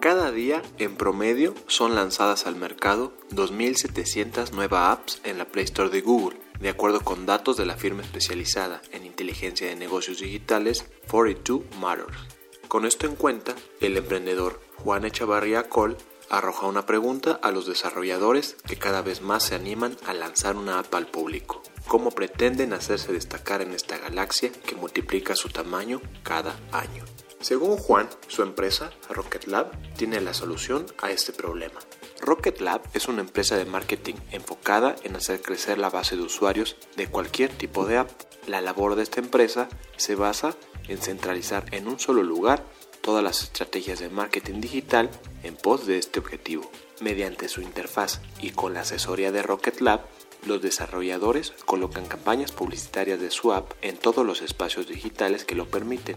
Cada día, en promedio, son lanzadas al mercado 2.700 nuevas apps en la Play Store de Google, de acuerdo con datos de la firma especializada en inteligencia de negocios digitales 42 Matters. Con esto en cuenta, el emprendedor Juan Echavarría Col arroja una pregunta a los desarrolladores que cada vez más se animan a lanzar una app al público. ¿Cómo pretenden hacerse destacar en esta galaxia que multiplica su tamaño cada año? Según Juan, su empresa, Rocket Lab, tiene la solución a este problema. Rocket Lab es una empresa de marketing enfocada en hacer crecer la base de usuarios de cualquier tipo de app. La labor de esta empresa se basa en centralizar en un solo lugar todas las estrategias de marketing digital en pos de este objetivo. Mediante su interfaz y con la asesoría de Rocket Lab, los desarrolladores colocan campañas publicitarias de su app en todos los espacios digitales que lo permiten,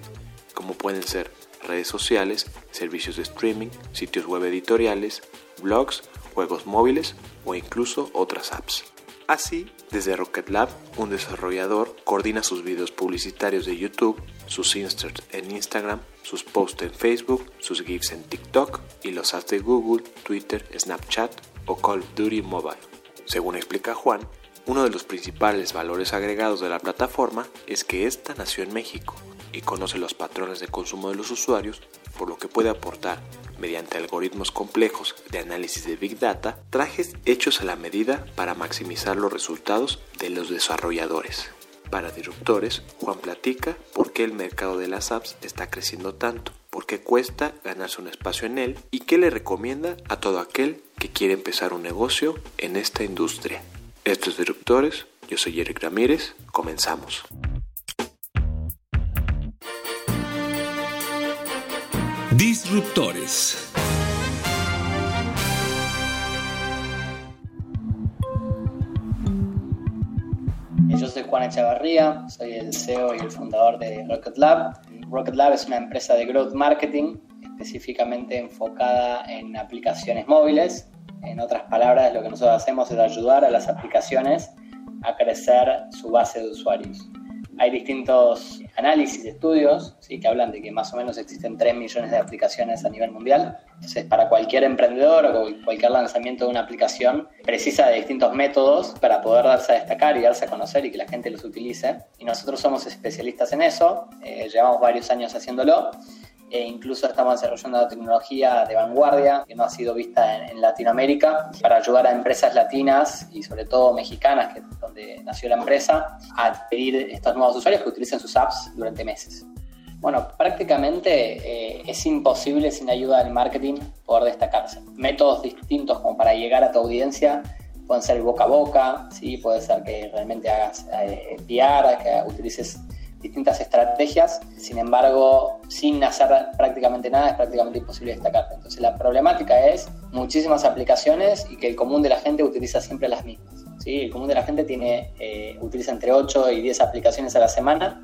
como pueden ser redes sociales, servicios de streaming, sitios web editoriales, blogs, juegos móviles o incluso otras apps. Así, desde Rocket Lab, un desarrollador coordina sus videos publicitarios de YouTube, sus inserts en Instagram, sus posts en Facebook, sus GIFs en TikTok y los ads de Google, Twitter, Snapchat o Call of Duty Mobile. Según explica Juan, uno de los principales valores agregados de la plataforma es que esta nació en México y conoce los patrones de consumo de los usuarios, por lo que puede aportar, mediante algoritmos complejos de análisis de Big Data, trajes hechos a la medida para maximizar los resultados de los desarrolladores. Para disruptores, Juan platica por qué el mercado de las apps está creciendo tanto, por qué cuesta ganarse un espacio en él y qué le recomienda a todo aquel que quiere empezar un negocio en esta industria. Estos disruptores, yo soy Eric Ramírez, comenzamos. Yo soy Juan Echevarría, soy el CEO y el fundador de Rocket Lab. Rocket Lab es una empresa de growth marketing específicamente enfocada en aplicaciones móviles. En otras palabras, lo que nosotros hacemos es ayudar a las aplicaciones a crecer su base de usuarios. Hay distintos análisis, estudios, ¿sí? que hablan de que más o menos existen 3 millones de aplicaciones a nivel mundial. Entonces, para cualquier emprendedor o cualquier lanzamiento de una aplicación, precisa de distintos métodos para poder darse a destacar y darse a conocer y que la gente los utilice. Y nosotros somos especialistas en eso, eh, llevamos varios años haciéndolo e incluso estamos desarrollando tecnología de vanguardia que no ha sido vista en, Latinoamérica para ayudar a empresas latinas y sobre todo mexicanas, que es donde nació la empresa, a pedir estos nuevos usuarios que utilicen sus apps durante meses. Bueno, prácticamente eh, es imposible sin ayuda del marketing poder destacarse. Métodos distintos como para llegar a tu audiencia pueden ser boca a boca, ¿sí? puede ser que realmente hagas eh, PR, que utilices distintas estrategias, sin embargo, sin hacer prácticamente nada es prácticamente imposible destacarte. Entonces la problemática es muchísimas aplicaciones y que el común de la gente utiliza siempre las mismas. ¿sí? El común de la gente tiene, eh, utiliza entre 8 y 10 aplicaciones a la semana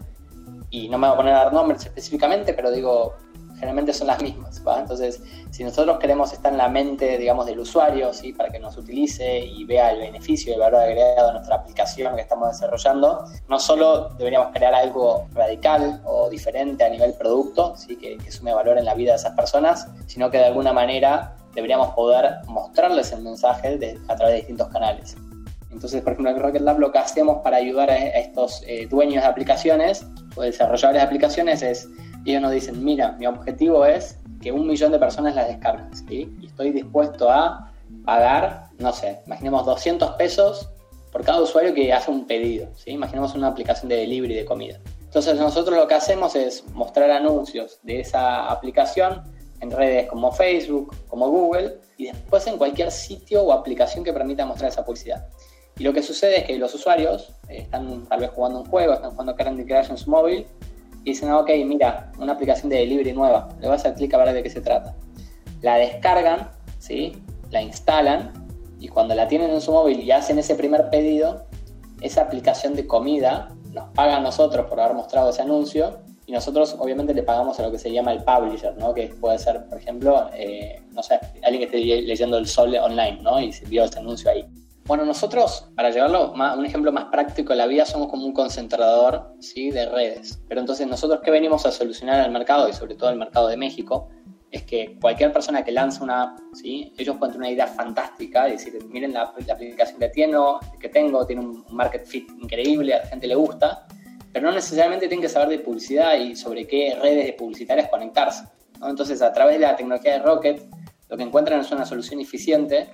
y no me voy a poner a dar nombres específicamente, pero digo, generalmente son las mismas. Entonces, si nosotros queremos estar en la mente, digamos, del usuario, ¿sí? para que nos utilice y vea el beneficio y el valor agregado de nuestra aplicación que estamos desarrollando, no solo deberíamos crear algo radical o diferente a nivel producto, ¿sí? que, que sume valor en la vida de esas personas, sino que de alguna manera deberíamos poder mostrarles el mensaje a través de distintos canales. Entonces, por ejemplo, en Rocket Lab lo que hacemos para ayudar a, estos eh, dueños de aplicaciones o desarrolladores de aplicaciones es ellos nos dicen, mira, mi objetivo es que un millón de personas las descarguen. Y estoy dispuesto a pagar, no sé, imaginemos 200 pesos por cada usuario que hace un pedido. Imaginemos una aplicación de delivery de comida. Entonces nosotros lo que hacemos es mostrar anuncios de esa aplicación en redes como Facebook, como Google, y después en cualquier sitio o aplicación que permita mostrar esa publicidad. Y lo que sucede es que los usuarios están tal vez jugando un juego, están jugando Candy Crush en su móvil dicen, ok, mira, una aplicación de delivery nueva, le vas a clic a ver de qué se trata. La descargan, ¿sí? la instalan y cuando la tienen en su móvil y hacen ese primer pedido, esa aplicación de comida nos paga a nosotros por haber mostrado ese anuncio y nosotros obviamente le pagamos a lo que se llama el publisher, ¿no? que puede ser, por ejemplo, eh, no sé, alguien que esté leyendo el Sol online ¿no? y se vio ese anuncio ahí. Bueno, nosotros, para llevarlo a un ejemplo más práctico de la vida, somos como un concentrador ¿sí? de redes. Pero entonces, nosotros qué venimos a solucionar al mercado y sobre todo al mercado de México, es que cualquier persona que lanza una app, ¿sí? ellos tener una idea fantástica decir, miren la, aplicación que, tengo, que tengo, tiene un market fit increíble, a la gente le gusta, pero no necesariamente tienen que saber de publicidad y sobre qué redes publicitarias conectarse. Entonces, a través de la tecnología de Rocket, lo que encuentran es una solución eficiente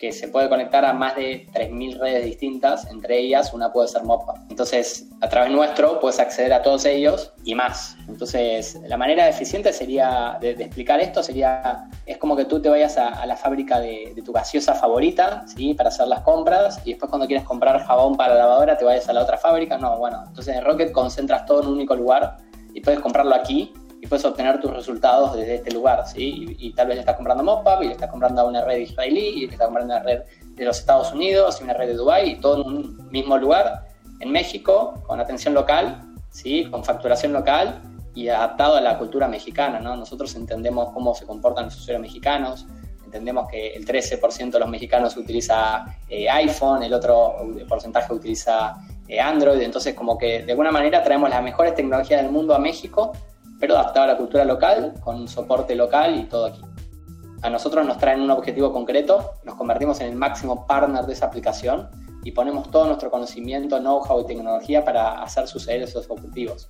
que se puede conectar a más de 3.000 redes distintas, entre ellas una puede ser Mopa. Entonces, a través nuestro puedes acceder a todos ellos y más. Entonces, la manera eficiente sería de, explicar esto sería, es como que tú te vayas a, la fábrica de, tu gaseosa favorita, ¿sí? Para hacer las compras y después cuando quieres comprar jabón para la lavadora te vayas a la otra fábrica. No, bueno, entonces en Rocket concentras todo en un único lugar y puedes comprarlo aquí y puedes obtener tus resultados desde este lugar, ¿sí? Y, tal vez le estás comprando Mopap y le estás comprando a una red israelí y le estás comprando a una red de los Estados Unidos y una red de Dubái y todo en un mismo lugar, en México, con atención local, ¿sí? Con facturación local y adaptado a la cultura mexicana, ¿no? Nosotros entendemos cómo se comportan los usuarios mexicanos, entendemos que el 13% de los mexicanos utiliza eh, iPhone, el otro porcentaje utiliza eh, Android, entonces como que de alguna manera traemos las mejores tecnologías del mundo a México pero adaptado a la cultura local, con un soporte local y todo aquí. A nosotros nos traen un objetivo concreto, nos convertimos en el máximo partner de esa aplicación y ponemos todo nuestro conocimiento, know-how y tecnología para hacer suceder esos objetivos.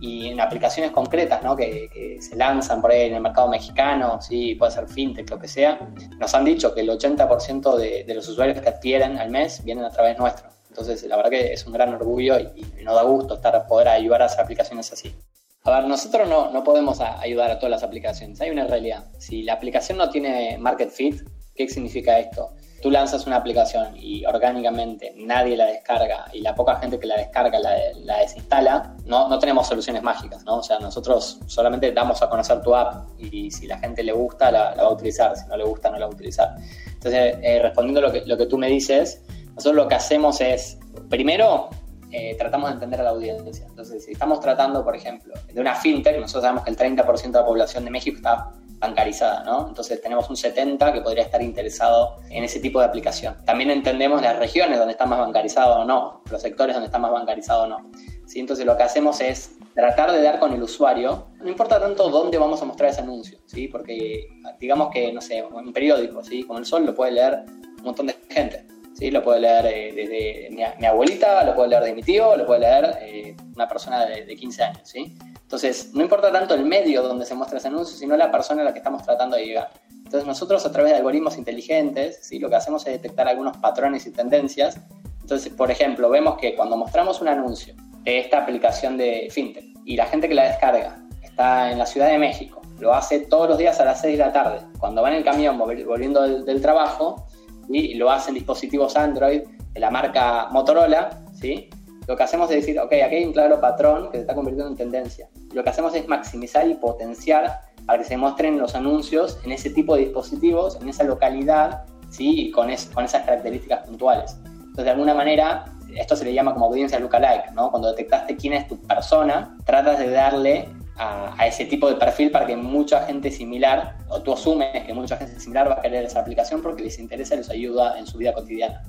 Y en aplicaciones concretas ¿no? que, se lanzan por ahí en el mercado mexicano, ¿sí? puede ser fintech, lo que sea, nos han dicho que el 80% de, de los usuarios que adquieren al mes vienen a través nuestro. Entonces, la verdad que es un gran orgullo y, y nos da gusto estar, poder ayudar a hacer aplicaciones así. A ver, nosotros no, no podemos ayudar a todas las aplicaciones. Hay una realidad. Si la aplicación no tiene market fit, ¿qué significa esto? Tú lanzas una aplicación y orgánicamente nadie la descarga y la poca gente que la descarga la, la desinstala, no, no tenemos soluciones mágicas, ¿no? O sea, nosotros solamente damos a conocer tu app y si la gente le gusta, la, va a utilizar. Si no le gusta, no la va a utilizar. Entonces, eh, respondiendo a lo que, lo que tú me dices, nosotros lo que hacemos es, primero, eh, tratamos de entender a la audiencia. Entonces, si estamos tratando, por ejemplo, de una fintech, nosotros sabemos que el 30% de la población de México está bancarizada, ¿no? Entonces tenemos un 70% que podría estar interesado en ese tipo de aplicación. También entendemos las regiones donde está más bancarizado o no, los sectores donde está más bancarizado o no. ¿Sí? Entonces lo que hacemos es tratar de dar con el usuario, no importa tanto dónde vamos a mostrar ese anuncio, ¿sí? Porque digamos que, no sé, un periódico, ¿sí? Como el Sol lo puede leer un montón de gente. ¿Sí? Lo puede leer eh, desde mi, abuelita, lo puede leer de mi tío, lo puede leer eh, una persona de, 15 años, ¿sí? Entonces, no importa tanto el medio donde se muestra ese anuncio, sino la persona a la que estamos tratando de llegar. Entonces, nosotros a través de algoritmos inteligentes, ¿sí? Lo que hacemos es detectar algunos patrones y tendencias. Entonces, por ejemplo, vemos que cuando mostramos un anuncio de esta aplicación de FinTech y la gente que la descarga está en la Ciudad de México, lo hace todos los días a las 6 de la tarde, cuando va en el camión volviendo del trabajo, y lo hacen dispositivos Android de la marca Motorola, ¿sí? lo que hacemos es decir, ok, aquí hay un claro patrón que se está convirtiendo en tendencia. Lo que hacemos es maximizar y potenciar para que se muestren los anuncios en ese tipo de dispositivos, en esa localidad, ¿sí? con, con esas características puntuales. Entonces, de alguna manera, esto se le llama como audiencia lookalike, ¿no? Cuando detectaste quién es tu persona, tratas de darle a, ese tipo de perfil para que mucha gente similar, o tú asumes que mucha gente similar va a querer esa aplicación porque les interesa y les ayuda en su vida cotidiana.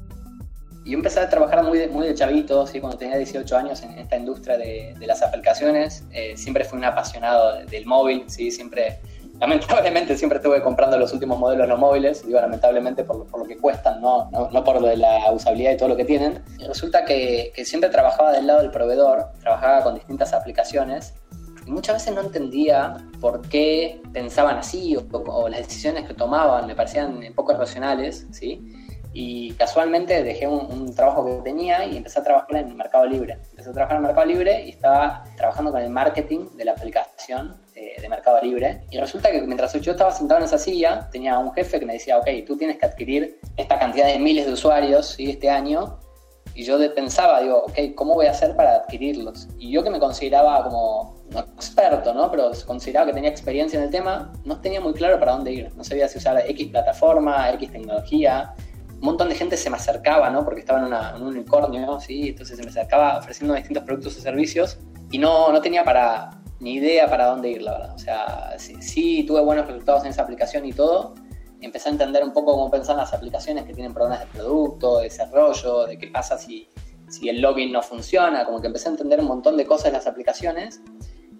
Y yo empecé a trabajar muy de, muy de chavito, ¿sí? cuando tenía 18 años en esta industria de, las aplicaciones. Eh, siempre fui un apasionado del móvil, ¿sí? siempre, lamentablemente siempre estuve comprando los últimos modelos no móviles, digo lamentablemente por, por lo que cuestan, no, no, no, por lo de la usabilidad y todo lo que tienen. Y resulta que, que siempre trabajaba del lado del proveedor, trabajaba con distintas aplicaciones y muchas veces no entendía por qué pensaban así o, las decisiones que tomaban me parecían poco racionales, ¿sí? Y casualmente dejé un, trabajo que tenía y empecé a trabajar en el Mercado Libre. Empecé a trabajar en Mercado Libre y estaba trabajando con el marketing de la aplicación eh, de Mercado Libre. Y resulta que mientras yo estaba sentado en esa silla, tenía un jefe que me decía, ok, tú tienes que adquirir esta cantidad de miles de usuarios ¿sí? este año Y yo pensaba, digo, ok, ¿cómo voy a hacer para adquirirlos? Y yo que me consideraba como, no experto, ¿no? Pero consideraba que tenía experiencia en el tema, no tenía muy claro para dónde ir. No sabía si usar X plataforma, X tecnología. Un montón de gente se me acercaba, ¿no? Porque estaba en, un unicornio, ¿sí? Entonces se me acercaba ofreciendo distintos productos o servicios y no, no tenía para, ni idea para dónde ir, la verdad. O sea, sí, sí tuve buenos resultados en esa aplicación y todo, empecé a entender un poco cómo pensan las aplicaciones que tienen problemas de producto, de desarrollo, de qué pasa si, si el login no funciona, como que empecé a entender un montón de cosas de las aplicaciones.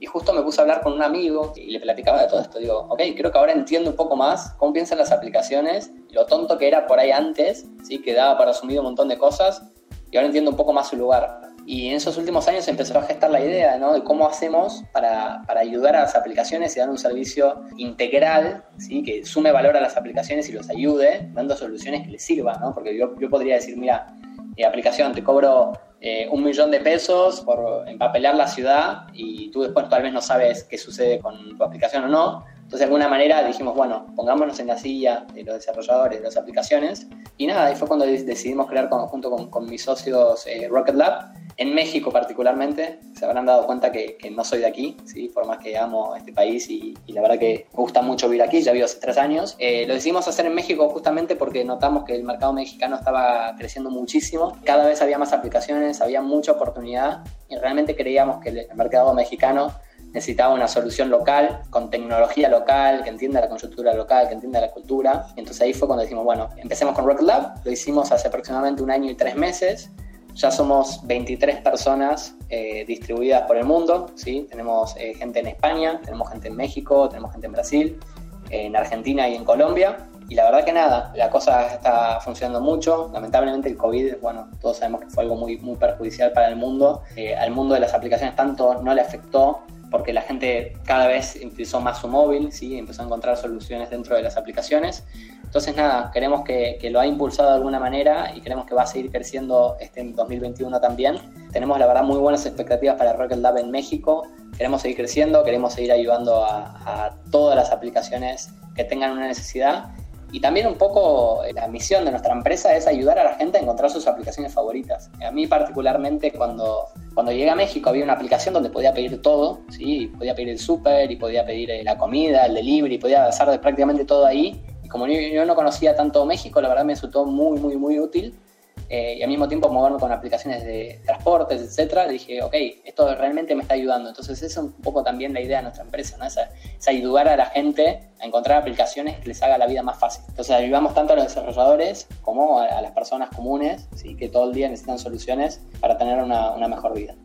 Y justo me puse a hablar con un amigo y le platicaba de todo esto. Digo, ok, creo que ahora entiendo un poco más cómo piensan las aplicaciones, lo tonto que era por ahí antes, ¿sí? que daba para asumir un montón de cosas, y ahora entiendo un poco más su lugar. Y en esos últimos años empezó a gestar la idea ¿no? de cómo hacemos para, para, ayudar a las aplicaciones y dar un servicio integral ¿sí? que sume valor a las aplicaciones y los ayude, dando soluciones que les sirvan. ¿no? Porque yo, yo podría decir, mira, eh, aplicación, te cobro eh, un millón de pesos por empapelar la ciudad y tú después tal vez no sabes qué sucede con tu aplicación o no. Entonces, de alguna manera dijimos, bueno, pongámonos en la silla de los desarrolladores de las aplicaciones. Y nada, ahí fue cuando decidimos crear junto con, con mis socios eh, Rocket Lab en México particularmente, se habrán dado cuenta que, no soy de aquí, ¿sí? por más que amo este país y, la verdad que me gusta mucho vivir aquí, ya vivo hace tres años. Eh, lo decidimos hacer en México justamente porque notamos que el mercado mexicano estaba creciendo muchísimo, cada vez había más aplicaciones, había mucha oportunidad y realmente creíamos que el mercado mexicano necesitaba una solución local, con tecnología local, que entienda la coyuntura local, que entienda la cultura. Entonces ahí fue cuando dijimos, bueno, empecemos con Rocket Lab, lo hicimos hace aproximadamente un año y tres meses, ya somos 23 personas eh, distribuidas por el mundo, ¿sí? Tenemos eh, gente en España, tenemos gente en México, tenemos gente en Brasil, en Argentina y en Colombia. Y la verdad que nada, la cosa está funcionando mucho. Lamentablemente el COVID, bueno, todos sabemos que fue algo muy, muy perjudicial para el mundo. Eh, al mundo de las aplicaciones tanto no le afectó porque la gente cada vez utilizó más su móvil, ¿sí? empezó a encontrar soluciones dentro de las aplicaciones. Entonces, nada, queremos que, lo ha impulsado de alguna manera y creemos que va a seguir creciendo este en 2021 también. Tenemos, la verdad, muy buenas expectativas para Rocket Lab en México. Queremos seguir creciendo, queremos seguir ayudando a, a todas las aplicaciones que tengan una necesidad y también un poco eh, la misión de nuestra empresa es ayudar a la gente a encontrar sus aplicaciones favoritas. A mí particularmente cuando, cuando llegué a México había una aplicación donde podía pedir todo, ¿sí? podía pedir el súper y podía pedir eh, la comida, el delivery, podía hacer prácticamente todo ahí. Y como yo no conocía tanto México, la verdad me resultó muy, muy, muy útil eh, y al mismo tiempo moverme con aplicaciones de transportes, etcétera, dije, ok, esto realmente me está ayudando. Entonces, esa es un poco también la idea de nuestra empresa, ¿no? Es, ayudar a la gente a encontrar aplicaciones que les haga la vida más fácil. Entonces, ayudamos tanto a los desarrolladores como a, las personas comunes, ¿sí? que todo el día necesitan soluciones para tener una, una mejor vida.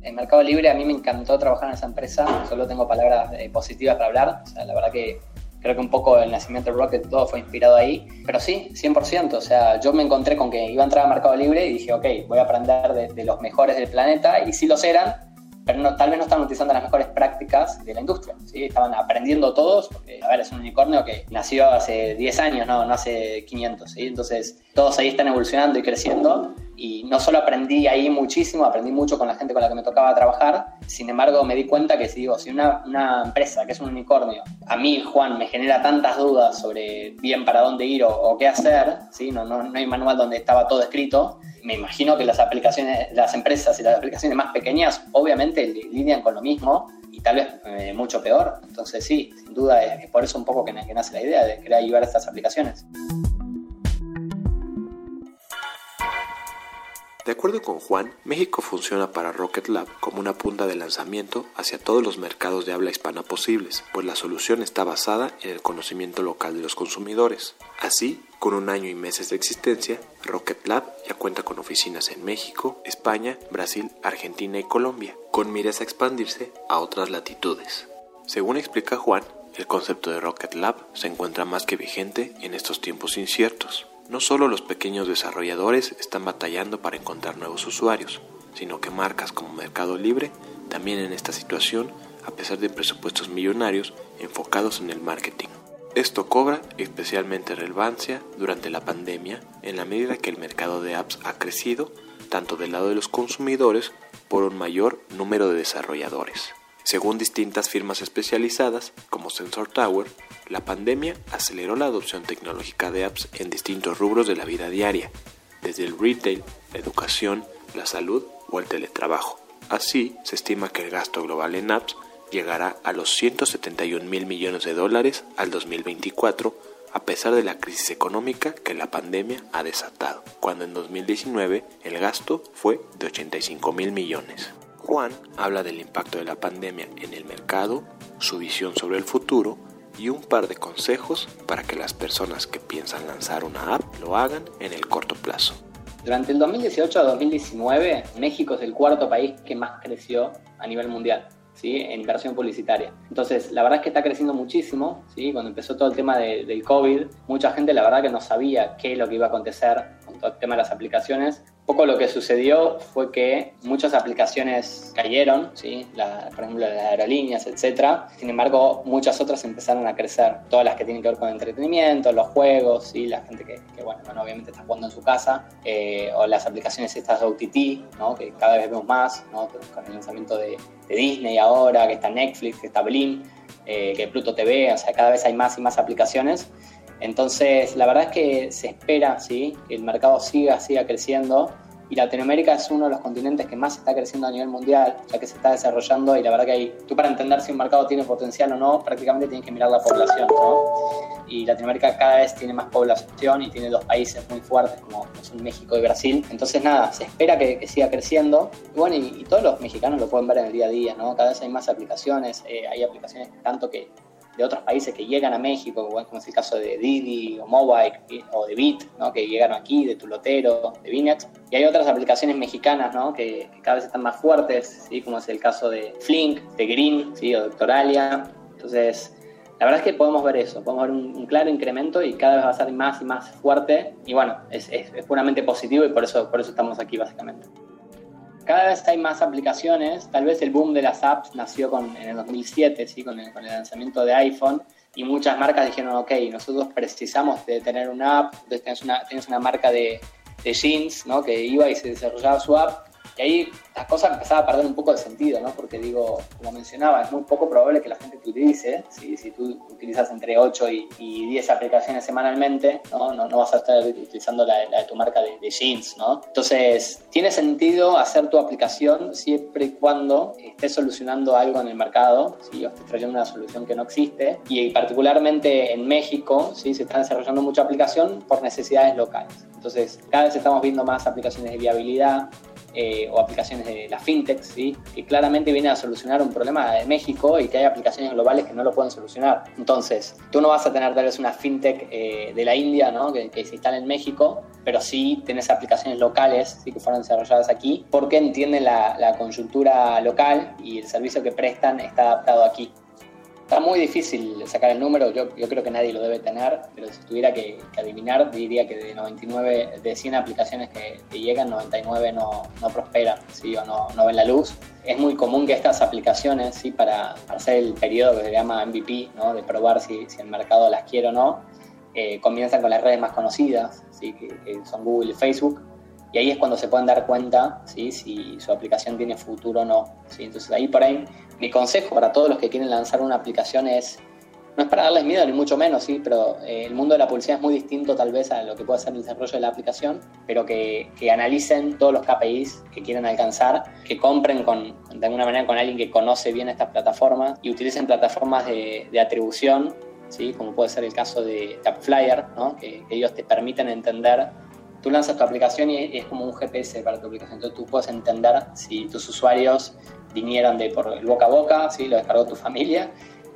En Mercado Libre a mí me encantó trabajar en esa empresa, solo tengo palabras eh, positivas para hablar, o sea, la verdad que Creo que un poco el nacimiento de Rocket todo fue inspirado ahí. Pero sí, 100%. O sea, yo me encontré con que iba a entrar a Mercado Libre y dije, ok, voy a aprender de, los mejores del planeta. Y sí los eran, pero no, tal vez no estaban utilizando las mejores prácticas de la industria. ¿sí? Estaban aprendiendo todos, porque, a ver, es un unicornio que nació hace 10 años, no, no hace 500. ¿sí? Entonces, todos ahí están evolucionando y creciendo y no solo aprendí ahí muchísimo, aprendí mucho con la gente con la que me tocaba trabajar, sin embargo me di cuenta que si digo, si una, una empresa que es un unicornio, a mí, Juan, me genera tantas dudas sobre bien para dónde ir o, qué hacer, ¿sí? no, no, no hay manual donde estaba todo escrito, me imagino que las aplicaciones, las empresas y las aplicaciones más pequeñas obviamente lidian con lo mismo y tal vez eh, mucho peor. Entonces sí, sin duda es, por eso un poco que, que nace la idea de querer ayudar a estas aplicaciones. De acuerdo con Juan, México funciona para Rocket Lab como una punta de lanzamiento hacia todos los mercados de habla hispana posibles, pues la solución está basada en el conocimiento local de los consumidores. Así, con un año y meses de existencia, Rocket Lab ya cuenta con oficinas en México, España, Brasil, Argentina y Colombia, con miras a expandirse a otras latitudes. Según explica Juan, el concepto de Rocket Lab se encuentra más que vigente en estos tiempos inciertos. No solo los pequeños desarrolladores están batallando para encontrar nuevos usuarios, sino que marcas como Mercado Libre también en esta situación a pesar de presupuestos millonarios enfocados en el marketing. Esto cobra especialmente relevancia durante la pandemia en la medida que el mercado de apps ha crecido tanto del lado de los consumidores por un mayor número de desarrolladores. Según distintas firmas especializadas como Sensor Tower, la pandemia aceleró la adopción tecnológica de apps en distintos rubros de la vida diaria, desde el retail, la educación, la salud o el teletrabajo. Así, se estima que el gasto global en apps llegará a los 171 mil millones de dólares al 2024, a pesar de la crisis económica que la pandemia ha desatado, cuando en 2019 el gasto fue de 85 mil millones. Juan habla del impacto de la pandemia en el mercado, su visión sobre el futuro y un par de consejos para que las personas que piensan lanzar una app lo hagan en el corto plazo. Durante el 2018 a 2019, México es el cuarto país que más creció a nivel mundial. ¿sí? en inversión publicitaria. Entonces, la verdad es que está creciendo muchísimo. ¿sí? Cuando empezó todo el tema del COVID, mucha gente la verdad que no sabía qué es lo que iba a acontecer con todo el tema de las aplicaciones poco lo que sucedió fue que muchas aplicaciones cayeron, ¿sí? por ejemplo las aerolíneas, etc. Sin embargo, muchas otras empezaron a crecer, todas las que tienen que ver con entretenimiento, los juegos, ¿sí? la gente que, bueno, obviamente está jugando en su casa, eh, o las aplicaciones estas de OTT, ¿no? que cada vez vemos más, ¿no? con el lanzamiento de, Disney ahora, que está Netflix, que está Blim, eh, que Pluto TV, o sea, cada vez hay más y más aplicaciones. Entonces, la verdad es que se espera ¿sí? que el mercado siga, siga creciendo y Latinoamérica es uno de los continentes que más está creciendo a nivel mundial, ya que se está desarrollando y la verdad que hay, tú para entender si un mercado tiene potencial o no, prácticamente tienes que mirar la población. Y Latinoamérica cada vez tiene más población y tiene dos países muy fuertes como son México y Brasil. Entonces nada, se espera que, siga creciendo. Y bueno, y, todos los mexicanos lo pueden ver en el día a día, ¿no? Cada vez hay más aplicaciones, eh, hay aplicaciones tanto que de otros países que llegan a México, como es el caso de Didi o Mobile o de Bit, ¿no? que llegaron aquí, de Tulotero, de Vinet. Y hay otras aplicaciones mexicanas ¿no? que, cada vez están más fuertes, ¿sí? como es el caso de Flink, de Green ¿sí? o Doctoralia. Entonces, la verdad es que podemos ver eso, podemos ver un, claro incremento y cada vez va a ser más y más fuerte. Y bueno, es, es, es puramente positivo y por eso, por eso estamos aquí básicamente cada vez hay más aplicaciones. Tal vez el boom de las apps nació con, en el 2007, ¿sí? con, el, lanzamiento de iPhone. Y muchas marcas dijeron, ok, nosotros precisamos de tener una app. Entonces tienes una, una marca de, de jeans ¿no? que iba y se desarrollaba su app y ahí las cosas empezaban a perder un poco de sentido, ¿no? Porque digo, como mencionaba, es muy poco probable que la gente te utilice. Si, si tú utilizas entre 8 y, 10 aplicaciones semanalmente, ¿no? No, vas a estar utilizando la, de tu marca de, jeans, ¿no? Entonces, tiene sentido hacer tu aplicación siempre y cuando estés solucionando algo en el mercado, si o estés trayendo una solución que no existe. Y particularmente en México, ¿sí? Se está desarrollando mucha aplicación por necesidades locales. Entonces, cada vez estamos viendo más aplicaciones de viabilidad, eh, o aplicaciones de la fintech, ¿sí? que claramente viene a solucionar un problema de México y que hay aplicaciones globales que no lo pueden solucionar. Entonces, tú no vas a tener tal vez una fintech eh, de la India ¿no? que, se instala en México, pero sí tienes aplicaciones locales ¿sí? que fueron desarrolladas aquí porque entienden la, la local y el servicio que prestan está adaptado aquí. Está muy difícil sacar el número, yo, yo creo que nadie lo debe tener, pero si tuviera que, adivinar, diría que de 99, de 100 aplicaciones que, llegan, 99 no, no prosperan, ¿sí? o no, no, ven la luz. Es muy común que estas aplicaciones, ¿sí? para, hacer el periodo que se llama MVP, ¿no? de probar si, si, el mercado las quiere o no, eh, comienzan con las redes más conocidas, ¿sí? que son Google y Facebook, y ahí es cuando se pueden dar cuenta ¿sí? si su aplicación tiene futuro o no. ¿sí? Entonces ahí por ahí mi consejo para todos los que quieren lanzar una aplicación es, no es para darles miedo ni mucho menos, ¿sí? pero eh, el mundo de la publicidad es muy distinto tal vez a lo que puede ser el desarrollo de la aplicación, pero que, que analicen todos los KPIs que quieren alcanzar, que compren con, de alguna manera con alguien que conoce bien estas plataformas y utilicen plataformas de, de atribución, ¿sí? como puede ser el caso de Tapflyer, ¿no? que, que ellos te permiten entender tú lanzas tu aplicación y es como un GPS para tu aplicación. Entonces tú puedes entender si tus usuarios vinieron de por el boca a boca, ¿sí? lo descargó tu familia,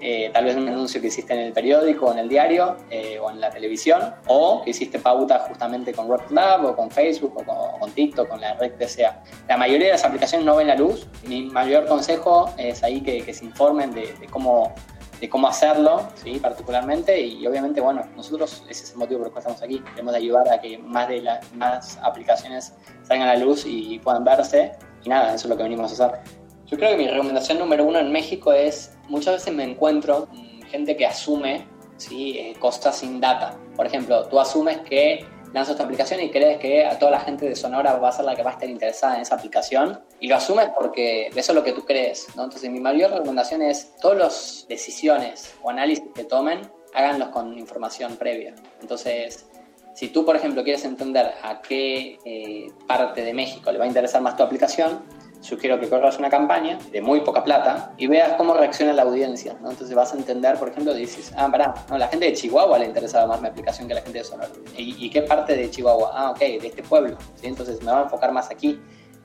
eh, tal vez un anuncio que hiciste en el periódico, o en el diario, eh, o en la televisión, o que hiciste pauta justamente con Lab o con Facebook, o con, TikTok, con la red que sea. La mayoría de las aplicaciones no ven la luz. Mi mayor consejo es ahí que, se informen de cómo de cómo hacerlo, ¿sí? particularmente, y obviamente, bueno, nosotros, ese es el motivo por el cual estamos aquí, queremos ayudar a que más de las más aplicaciones salgan a la luz y puedan verse, y nada, eso es lo que venimos a hacer. Yo creo que mi recomendación número uno en México es, muchas veces me encuentro gente que asume ¿sí? Eh, cosas sin data. Por ejemplo, tú asumes que lanzas tu aplicación y crees que a toda la gente de Sonora va a ser la que va a estar interesada en esa aplicación y lo asumes porque eso es lo que tú crees. ¿no? Entonces mi mayor recomendación es todas las decisiones o análisis que tomen, háganlos con información previa. Entonces Si tú, por ejemplo, quieres entender a qué eh, parte de México le va a interesar más tu aplicación, sugiero que corras una campaña de muy poca plata y veas cómo reacciona la audiencia. ¿no? Entonces vas a entender, por ejemplo, dices, ah, pará, no, la gente de Chihuahua le interesaba más mi aplicación que la gente de Sonora. ¿Y, qué parte de Chihuahua? Ah, ok, de este pueblo. ¿sí? Entonces me va a enfocar más aquí.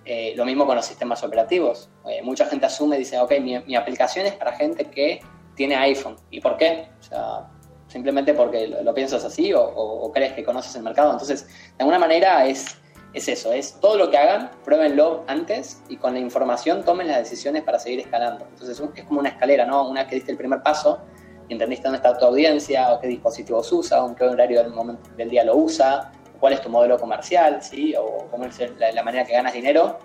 Eh, lo mismo con los sistemas operativos. Eh, mucha gente asume y dice, ok, mi, aplicación es para gente que tiene iPhone. ¿Y por qué? O sea, simplemente porque lo, piensas así o, crees que conoces el mercado. Entonces, de alguna manera es, es eso, es todo lo que hagan, pruébenlo antes y con la información tomen las decisiones para seguir escalando. Entonces, es como una escalera, ¿no? Una que diste el primer paso y entendiste dónde está tu audiencia o qué dispositivos usa o en qué horario del, momento, del día lo usa, cuál es tu modelo comercial, ¿sí? O cómo es la, la manera que ganas dinero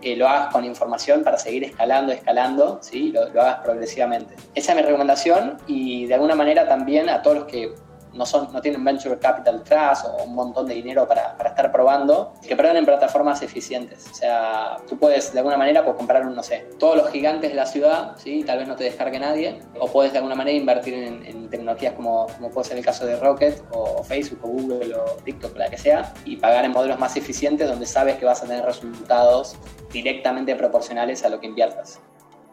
eh, lo hagas con información para seguir escalando, escalando, ¿sí? Lo, lo, hagas progresivamente. Esa es mi recomendación y de alguna manera también a todos los que no, son, no tienen venture capital trust o un montón de dinero para, para estar probando, que prueben en plataformas eficientes. O sea, tú puedes de alguna manera pues, comprar, no sé, todos los gigantes de la ciudad, ¿sí? tal vez no te descargue nadie, o puedes de alguna manera invertir en, tecnologías como, como puede ser el caso de Rocket o, Facebook o Google o TikTok, la que sea, y pagar en modelos más eficientes donde sabes que vas a tener resultados directamente proporcionales a lo que inviertas.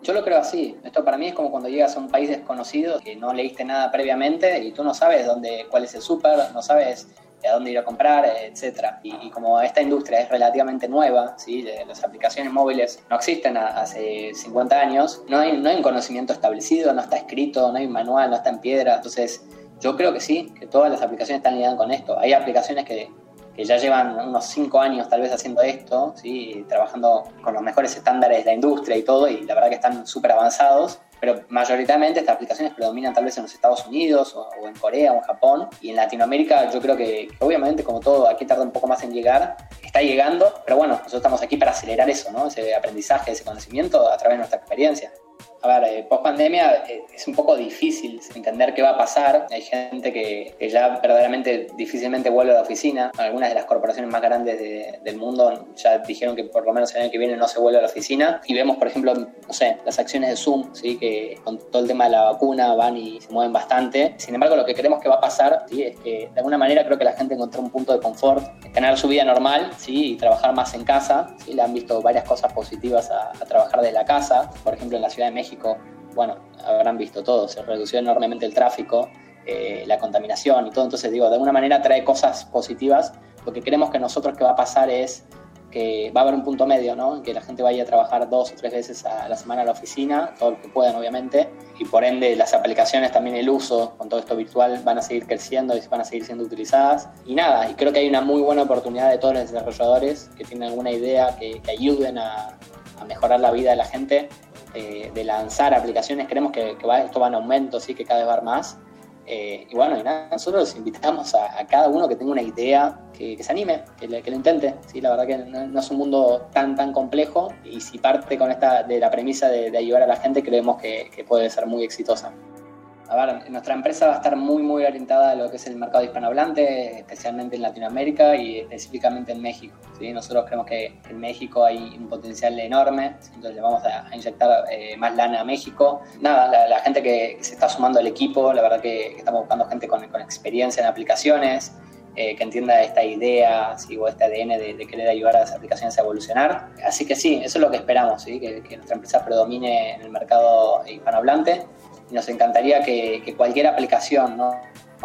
Yo lo creo así. Esto para mí es como cuando llegas a un país desconocido que no leíste nada previamente y tú no sabes dónde, cuál es el súper, no sabes a dónde ir a comprar, etcétera. Y, como esta industria es relativamente nueva, ¿sí? las aplicaciones móviles no existen hace 50 años, no hay, no hay un conocimiento establecido, no está escrito, no hay un manual, no está en piedra. Entonces, yo creo que sí, que todas las aplicaciones están lidiando con esto. Hay aplicaciones que que ya llevan unos cinco años tal vez haciendo esto, ¿sí? trabajando con los mejores estándares de la industria y todo, y la verdad que están súper avanzados, pero mayoritariamente estas aplicaciones predominan tal vez en los Estados Unidos o, en Corea o en Japón, y en Latinoamérica yo creo que, obviamente como todo aquí tarda un poco más en llegar, está llegando, pero bueno, nosotros estamos aquí para acelerar eso, ¿no? ese aprendizaje, ese conocimiento a través de nuestra experiencia a ver, eh, post pandemia eh, es un poco difícil entender qué va a pasar. Hay gente que, ya verdaderamente difícilmente vuelve a la oficina. Algunas de las corporaciones más grandes del mundo ya dijeron que por lo menos el año que viene no se vuelve a la oficina. Y vemos, por ejemplo, no sé, las acciones de Zoom, ¿sí? que con todo el tema de la vacuna van y se mueven bastante. Sin embargo, lo que creemos que va a pasar ¿sí? es que de alguna manera creo que la gente encontró un punto de confort, tener su vida normal ¿sí? y trabajar más en casa. ¿sí? Le han visto varias cosas positivas a, a trabajar desde la casa. Por ejemplo, en la Ciudad de México bueno, habrán visto todo, se redució enormemente el tráfico, eh, la contaminación y todo, entonces digo, de alguna manera trae cosas positivas, lo que creemos que nosotros que va a pasar es que va a haber un punto medio, ¿no? Que la gente vaya a trabajar dos o tres veces a la semana a la oficina, todo lo que puedan, obviamente, y por ende las aplicaciones, también el uso con todo esto virtual van a seguir creciendo y van a seguir siendo utilizadas. Y nada, y creo que hay una muy buena oportunidad de todos los desarrolladores que tienen alguna idea que, ayuden a, a mejorar la vida de la gente eh, de lanzar aplicaciones, creemos que, esto va en aumento, sí, que cada vez va más. Eh, y bueno, nosotros invitamos a, cada uno que tenga una idea, que, se anime, que, lo intente. ¿sí? La verdad que no, es un mundo tan, tan complejo y si parte con esta, de la premisa de, ayudar a la gente, creemos que puede ser muy exitosa a ver, nuestra empresa va a estar muy, muy orientada a lo que es el mercado hispanohablante, especialmente en Latinoamérica y específicamente en México. ¿sí? Nosotros creemos que en México hay un potencial enorme, entonces le vamos a, inyectar eh, más lana a México. Nada, la, gente que, se está sumando al equipo, la verdad que, estamos buscando gente con, con experiencia en aplicaciones, eh, que entienda esta idea ¿sí? o este ADN de, querer ayudar a las aplicaciones a evolucionar. Así que sí, eso es lo que esperamos, ¿sí? que, que nuestra empresa predomine en el mercado hispanohablante nos encantaría que, cualquier aplicación ¿no?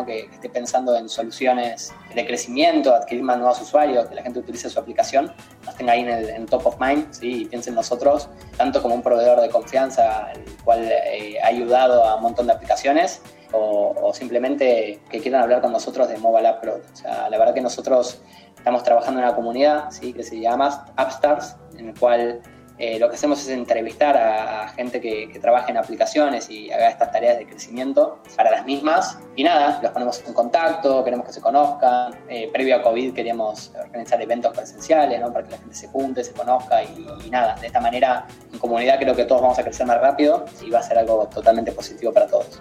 que esté pensando en soluciones de crecimiento, adquirir más nuevos usuarios, que la gente utilice su aplicación, nos tenga ahí en, el, top of mind ¿sí? y piense en nosotros, tanto como un proveedor de confianza, el cual eh, ha ayudado a un montón de aplicaciones, o, simplemente que quieran hablar con nosotros de Mobile App Pro. O sea, la verdad que nosotros estamos trabajando en una comunidad ¿sí? que se llama AppStars, en el cual eh, lo que hacemos es entrevistar a, gente que, que trabaja en aplicaciones y haga estas tareas de crecimiento para las mismas. Y nada, los ponemos en contacto, queremos que se conozcan. Eh, previo a COVID queríamos organizar eventos presenciales ¿no? para que la gente se junte, se conozca y, y, nada. De esta manera, en comunidad creo que todos vamos a crecer más rápido y va a ser algo totalmente positivo para todos.